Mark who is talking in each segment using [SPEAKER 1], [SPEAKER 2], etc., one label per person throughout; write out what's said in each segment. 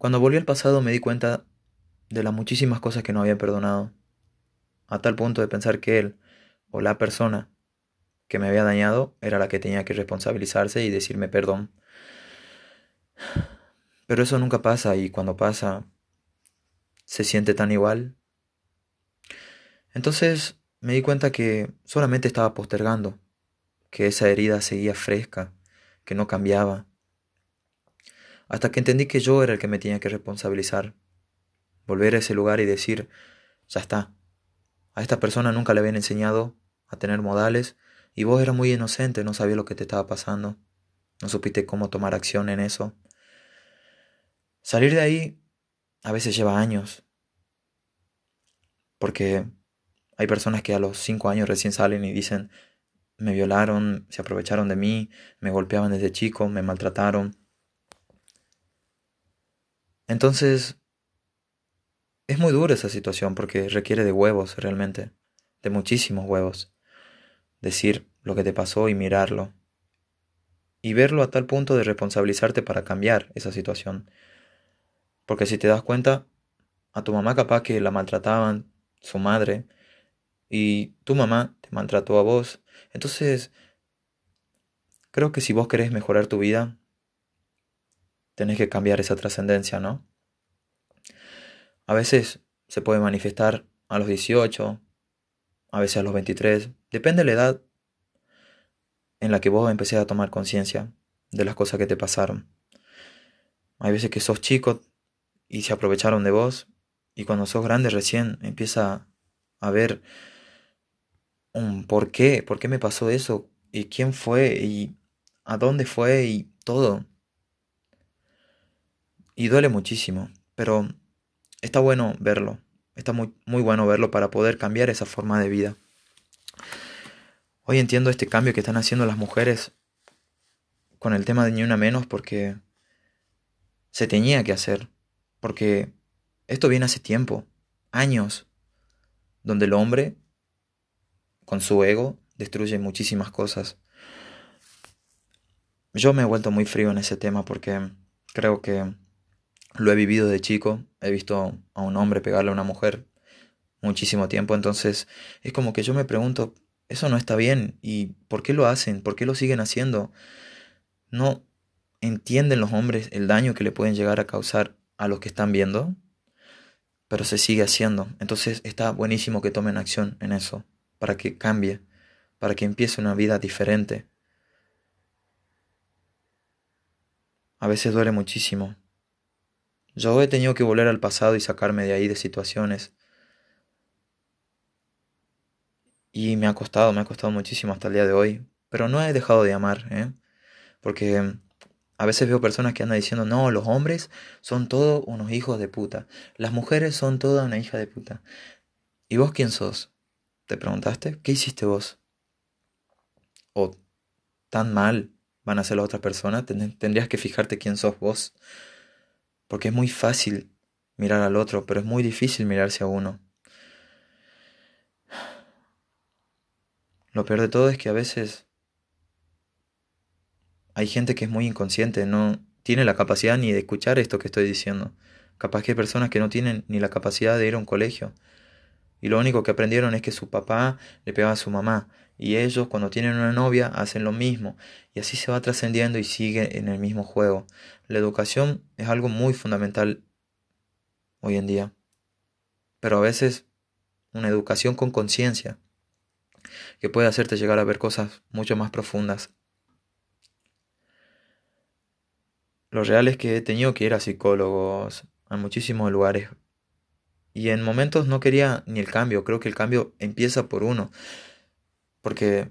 [SPEAKER 1] Cuando volví al pasado me di cuenta de las muchísimas cosas que no había perdonado, a tal punto de pensar que él o la persona que me había dañado era la que tenía que responsabilizarse y decirme perdón. Pero eso nunca pasa y cuando pasa se siente tan igual. Entonces me di cuenta que solamente estaba postergando, que esa herida seguía fresca, que no cambiaba. Hasta que entendí que yo era el que me tenía que responsabilizar, volver a ese lugar y decir, ya está, a esta persona nunca le habían enseñado a tener modales y vos eras muy inocente, no sabías lo que te estaba pasando, no supiste cómo tomar acción en eso. Salir de ahí a veces lleva años, porque hay personas que a los cinco años recién salen y dicen, me violaron, se aprovecharon de mí, me golpeaban desde chico, me maltrataron. Entonces, es muy dura esa situación porque requiere de huevos realmente, de muchísimos huevos. Decir lo que te pasó y mirarlo. Y verlo a tal punto de responsabilizarte para cambiar esa situación. Porque si te das cuenta, a tu mamá capaz que la maltrataban, su madre, y tu mamá te maltrató a vos. Entonces, creo que si vos querés mejorar tu vida, tenés que cambiar esa trascendencia, ¿no? A veces se puede manifestar a los 18, a veces a los 23, depende de la edad en la que vos empecé a tomar conciencia de las cosas que te pasaron. Hay veces que sos chico y se aprovecharon de vos y cuando sos grande recién empieza a ver un por qué, por qué me pasó eso, y quién fue, y a dónde fue, y todo. Y duele muchísimo, pero está bueno verlo, está muy, muy bueno verlo para poder cambiar esa forma de vida. Hoy entiendo este cambio que están haciendo las mujeres con el tema de ni una menos porque se tenía que hacer, porque esto viene hace tiempo, años, donde el hombre con su ego, destruye muchísimas cosas. Yo me he vuelto muy frío en ese tema porque creo que lo he vivido de chico, he visto a un hombre pegarle a una mujer muchísimo tiempo, entonces es como que yo me pregunto, eso no está bien y ¿por qué lo hacen? ¿Por qué lo siguen haciendo? No entienden los hombres el daño que le pueden llegar a causar a los que están viendo, pero se sigue haciendo. Entonces está buenísimo que tomen acción en eso para que cambie, para que empiece una vida diferente. A veces duele muchísimo. Yo he tenido que volver al pasado y sacarme de ahí de situaciones. Y me ha costado, me ha costado muchísimo hasta el día de hoy. Pero no he dejado de amar, ¿eh? Porque a veces veo personas que andan diciendo, no, los hombres son todos unos hijos de puta. Las mujeres son todas una hija de puta. ¿Y vos quién sos? ¿Te preguntaste? ¿Qué hiciste vos? ¿O tan mal van a ser la otra persona? Tendrías que fijarte quién sos vos. Porque es muy fácil mirar al otro, pero es muy difícil mirarse a uno. Lo peor de todo es que a veces hay gente que es muy inconsciente, no tiene la capacidad ni de escuchar esto que estoy diciendo. Capaz que hay personas que no tienen ni la capacidad de ir a un colegio, y lo único que aprendieron es que su papá le pegaba a su mamá. Y ellos cuando tienen una novia hacen lo mismo. Y así se va trascendiendo y sigue en el mismo juego. La educación es algo muy fundamental hoy en día. Pero a veces una educación con conciencia que puede hacerte llegar a ver cosas mucho más profundas. Lo real es que he tenido que ir a psicólogos a muchísimos lugares y en momentos no quería ni el cambio, creo que el cambio empieza por uno. Porque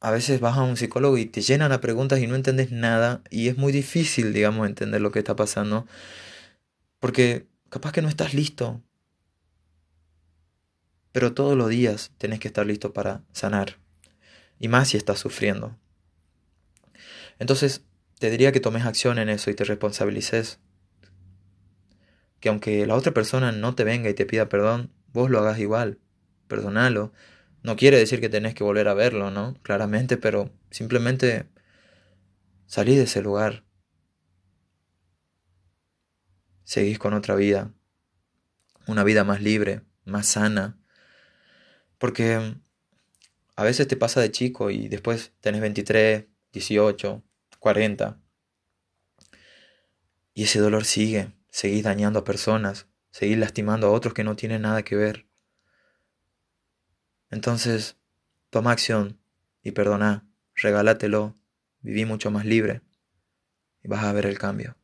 [SPEAKER 1] a veces vas a un psicólogo y te llenan a preguntas y no entiendes nada y es muy difícil, digamos, entender lo que está pasando. Porque capaz que no estás listo. Pero todos los días tenés que estar listo para sanar. Y más si estás sufriendo. Entonces, te diría que tomes acción en eso y te responsabilices que aunque la otra persona no te venga y te pida perdón, vos lo hagas igual, perdonalo. No quiere decir que tenés que volver a verlo, ¿no? Claramente, pero simplemente salí de ese lugar. seguís con otra vida, una vida más libre, más sana, porque a veces te pasa de chico y después tenés 23, 18, 40. Y ese dolor sigue, seguís dañando a personas, seguís lastimando a otros que no tienen nada que ver. Entonces, toma acción y perdona, regálatelo, viví mucho más libre y vas a ver el cambio.